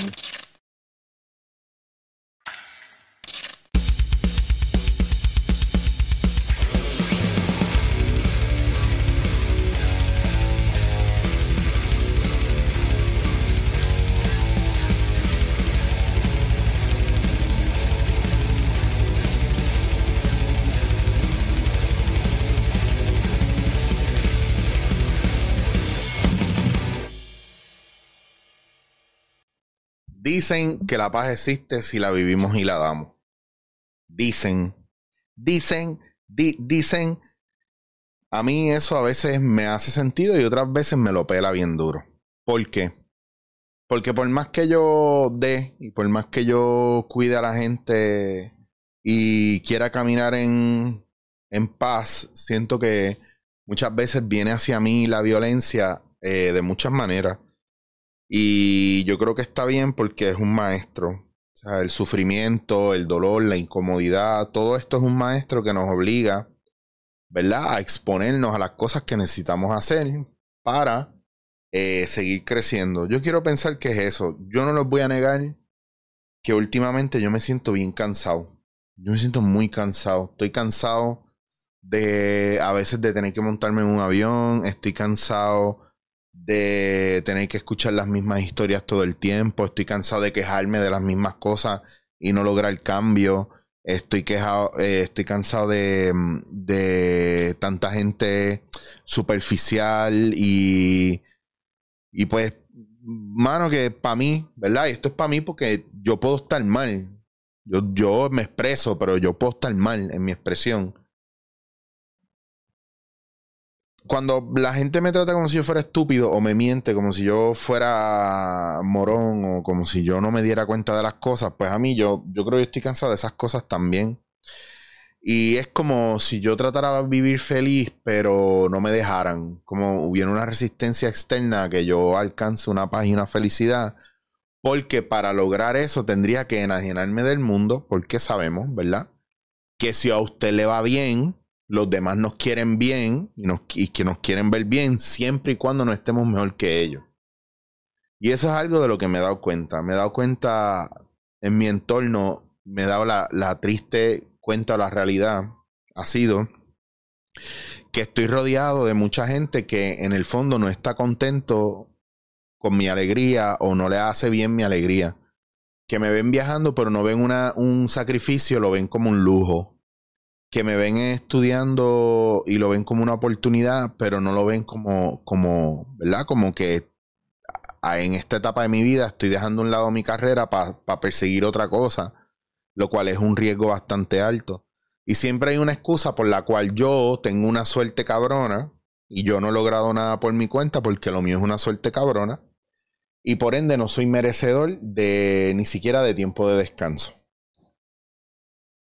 Mm-hmm. Dicen que la paz existe si la vivimos y la damos. Dicen, dicen, dicen. A mí eso a veces me hace sentido y otras veces me lo pela bien duro. ¿Por qué? Porque por más que yo dé y por más que yo cuide a la gente y quiera caminar en, en paz, siento que muchas veces viene hacia mí la violencia eh, de muchas maneras. Y yo creo que está bien porque es un maestro. El sufrimiento, el dolor, la incomodidad, todo esto es un maestro que nos obliga, ¿verdad?, a exponernos a las cosas que necesitamos hacer para eh, seguir creciendo. Yo quiero pensar que es eso. Yo no les voy a negar que últimamente yo me siento bien cansado. Yo me siento muy cansado. Estoy cansado de a veces de tener que montarme en un avión. Estoy cansado de tener que escuchar las mismas historias todo el tiempo. Estoy cansado de quejarme de las mismas cosas y no lograr cambio. Estoy quejado, eh, estoy cansado de, de tanta gente superficial y, y pues, mano, que para mí, ¿verdad? Y esto es para mí porque yo puedo estar mal. Yo, yo me expreso, pero yo puedo estar mal en mi expresión cuando la gente me trata como si yo fuera estúpido o me miente como si yo fuera morón o como si yo no me diera cuenta de las cosas, pues a mí yo, yo creo que estoy cansado de esas cosas también. Y es como si yo tratara de vivir feliz, pero no me dejaran. Como hubiera una resistencia externa que yo alcance una paz y una felicidad. Porque para lograr eso tendría que enajenarme del mundo, porque sabemos, ¿verdad? Que si a usted le va bien, los demás nos quieren bien y, que nos quieren ver bien siempre y cuando no estemos mejor que ellos. Y eso es algo de lo que me he dado cuenta. Me he dado cuenta en mi entorno, me he dado la, triste cuenta, la realidad ha sido que estoy rodeado de mucha gente que en el fondo no está contento con mi alegría o no le hace bien mi alegría. Que me ven viajando pero no ven un sacrificio, lo ven como un lujo que me ven estudiando y lo ven como una oportunidad, pero no lo ven como, como ¿verdad? Como que en esta etapa de mi vida estoy dejando a un lado mi carrera para perseguir otra cosa, lo cual es un riesgo bastante alto. Y siempre hay una excusa por la cual yo tengo una suerte cabrona y yo no he logrado nada por mi cuenta porque lo mío es una suerte cabrona. Y por ende no soy merecedor de ni siquiera de tiempo de descanso.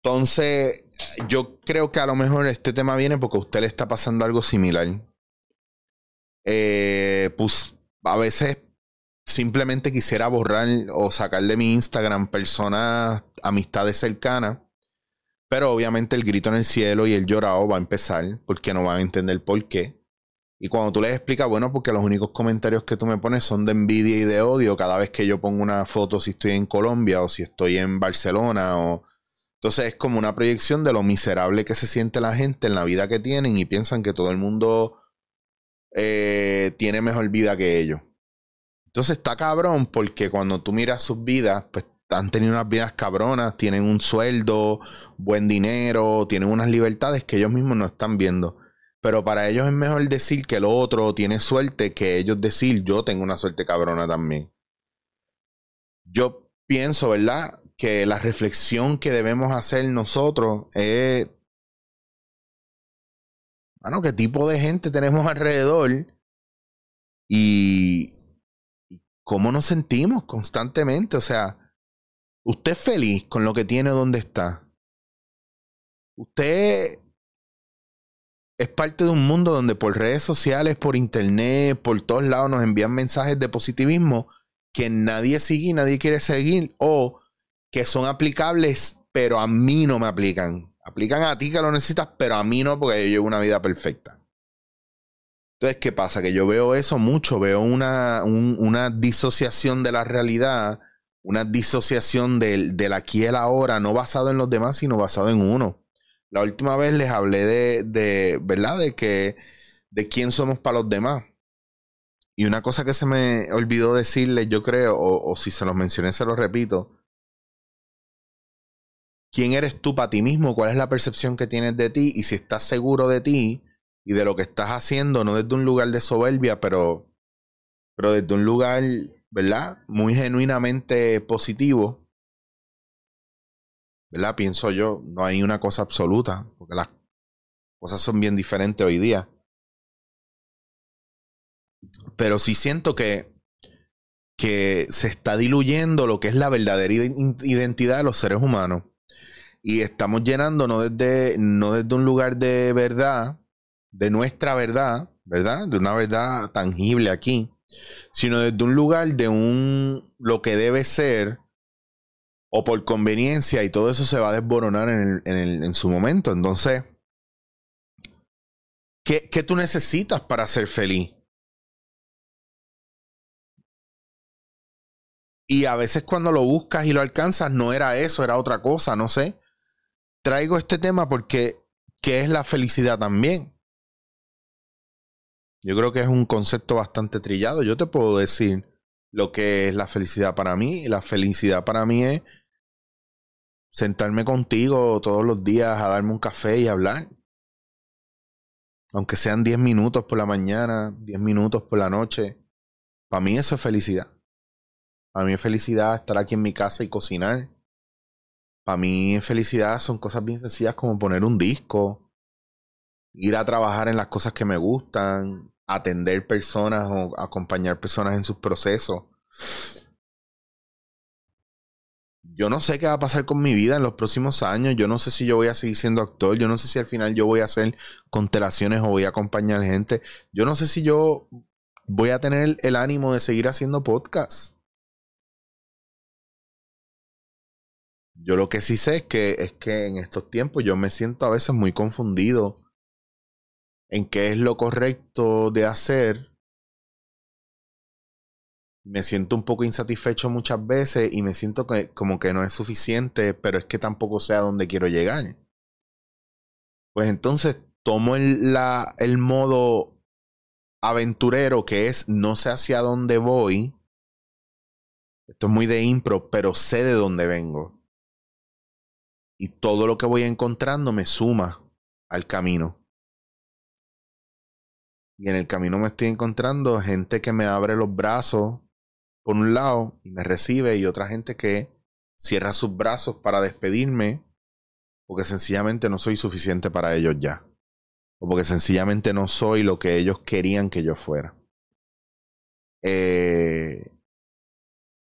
Entonces, yo creo que a lo mejor este tema viene porque a usted le está pasando algo similar. Eh, pues a veces simplemente quisiera borrar o sacar de mi Instagram personas, amistades cercanas. Pero obviamente el grito en el cielo y el llorado va a empezar porque no van a entender por qué. Y cuando tú les explicas, bueno, porque los únicos comentarios que tú me pones son de envidia y de odio cada vez que yo pongo una foto si estoy en Colombia o si estoy en Barcelona o entonces es como una proyección de lo miserable que se siente la gente en la vida que tienen y piensan que todo el mundo eh, tiene mejor vida que ellos. Entonces está cabrón porque cuando tú miras sus vidas, pues han tenido unas vidas cabronas, tienen un sueldo, buen dinero, tienen unas libertades que ellos mismos no están viendo. Pero para ellos es mejor decir que el otro tiene suerte que ellos decir yo tengo una suerte cabrona también. Yo pienso, ¿verdad? Que la reflexión que debemos hacer nosotros es, bueno, qué tipo de gente tenemos alrededor y, cómo nos sentimos constantemente. O sea, usted es feliz con lo que tiene donde está. Usted es parte de un mundo donde por redes sociales, por internet, por todos lados nos envían mensajes de positivismo que nadie sigue nadie quiere seguir o que son aplicables, pero a mí no me aplican. Aplican a ti que lo necesitas, pero a mí no, porque yo llevo una vida perfecta. Entonces, ¿qué pasa? Que yo veo eso mucho, veo una, una disociación de la realidad una disociación del, del aquí y el ahora, no basado en los demás, sino basado en uno. La última vez les hablé de, de ¿verdad? De que, de quién somos para los demás. Y una cosa que se me olvidó decirles, yo creo, o, o si se los mencioné, se los repito. ¿Quién eres tú para ti mismo? ¿Cuál es la percepción que tienes de ti? Y si estás seguro de ti y de lo que estás haciendo, no desde un lugar de soberbia, pero, pero desde un lugar, ¿verdad? Muy genuinamente positivo. ¿Verdad? Pienso yo, no hay una cosa absoluta, porque las cosas son bien diferentes hoy día. Pero sí siento que, que se está diluyendo lo que es la verdadera identidad de los seres humanos. Y estamos llenando no desde, no desde un lugar de verdad, de nuestra verdad, ¿verdad? De una verdad tangible aquí, sino desde un lugar de un lo que debe ser o por conveniencia y todo eso se va a desboronar en, en, su momento. Entonces, ¿qué, ¿qué tú necesitas para ser feliz? Y a veces cuando lo buscas y lo alcanzas, no era eso, era otra cosa, no sé. Traigo este tema porque, ¿qué es la felicidad también? Yo creo que es un concepto bastante trillado. Yo te puedo decir lo que es la felicidad para mí. La felicidad para mí es sentarme contigo todos los días a darme un café y hablar. Aunque sean 10 minutos por la mañana, 10 minutos por la noche. Para mí eso es felicidad. Para mí es felicidad estar aquí en mi casa y cocinar. Para mí felicidad son cosas bien sencillas como poner un disco, ir a trabajar en las cosas que me gustan, atender personas o acompañar personas en sus procesos. Yo no sé qué va a pasar con mi vida en los próximos años. Yo no sé si yo voy a seguir siendo actor. Yo no sé si al final yo voy a hacer constelaciones o voy a acompañar gente. Yo no sé si yo voy a tener el ánimo de seguir haciendo podcasts. Yo lo que sí sé es que, es que en estos tiempos yo me siento a veces muy confundido en qué es lo correcto de hacer. Me siento un poco insatisfecho muchas veces y me siento que, como que no es suficiente, pero es que tampoco sé a dónde quiero llegar. Pues entonces tomo el, el modo aventurero que es no sé hacia dónde voy. Esto es muy de impro, pero sé de dónde vengo y todo lo que voy encontrando me suma al camino. Y en el camino me estoy encontrando gente que me abre los brazos por un lado y me recibe y otra gente que cierra sus brazos para despedirme porque sencillamente no soy suficiente para ellos ya. O porque sencillamente no soy lo que ellos querían que yo fuera. Eh,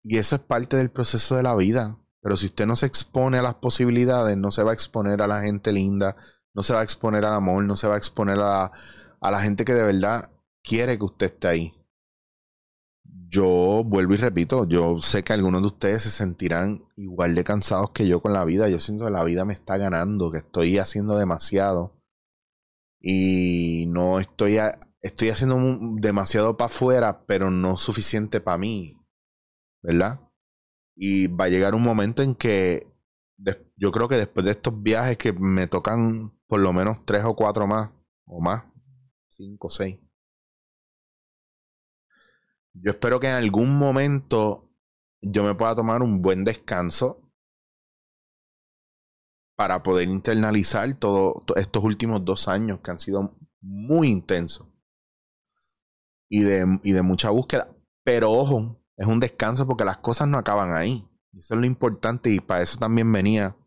y eso es parte del proceso de la vida. Pero si usted no se expone a las posibilidades, no se va a exponer a la gente linda, no se va a exponer al amor, no se va a exponer a, a la gente que de verdad quiere que usted esté ahí. Yo vuelvo y repito, yo sé que algunos de ustedes se sentirán igual de cansados que yo con la vida. Yo siento que la vida me está ganando, que estoy haciendo demasiado. Y no estoy, estoy haciendo demasiado para afuera, pero no suficiente para mí. ¿Verdad? Y va a llegar un momento en que yo creo que después de estos viajes que me tocan por lo menos tres o cuatro más, o más, cinco o seis. Yo espero que en algún momento yo me pueda tomar un buen descanso para poder internalizar todos estos últimos dos años que han sido muy intensos y de, y de mucha búsqueda. Pero ojo, es un descanso porque las cosas no acaban ahí. Eso es lo importante y para eso también venía.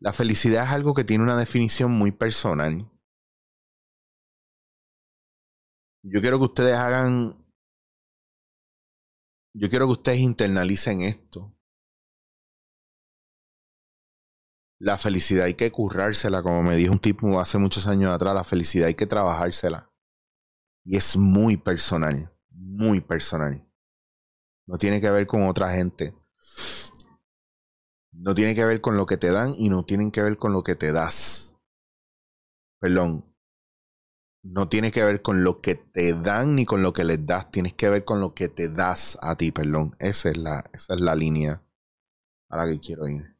La felicidad es algo que tiene una definición muy personal. Yo quiero que ustedes hagan, yo quiero que ustedes internalicen esto. La felicidad hay que currársela, como me dijo un tipo hace muchos años atrás, la felicidad hay que trabajársela. Y es muy personal muy personal. No tiene que ver con otra gente. No tiene que ver con lo que te dan y no tiene que ver con lo que te das. Perdón. no tiene que ver con lo que te dan ni con lo que les das, tienes que ver con lo que te das a ti, perdón. Esa es la, esa es la línea a la que quiero ir.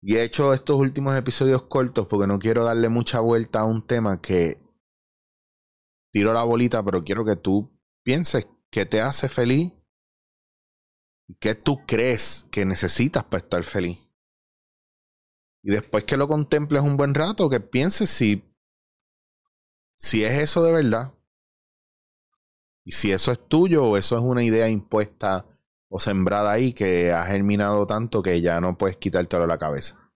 Y he hecho estos últimos episodios cortos porque no quiero darle mucha vuelta a un tema que tiro la bolita, pero quiero que tú pienses qué te hace feliz y qué tú crees que necesitas para estar feliz. Y después que lo contemples un buen rato, que pienses si, si es eso de verdad. Y si eso es tuyo o eso es una idea impuesta o sembrada ahí que ha germinado tanto que ya no puedes quitártelo de la cabeza.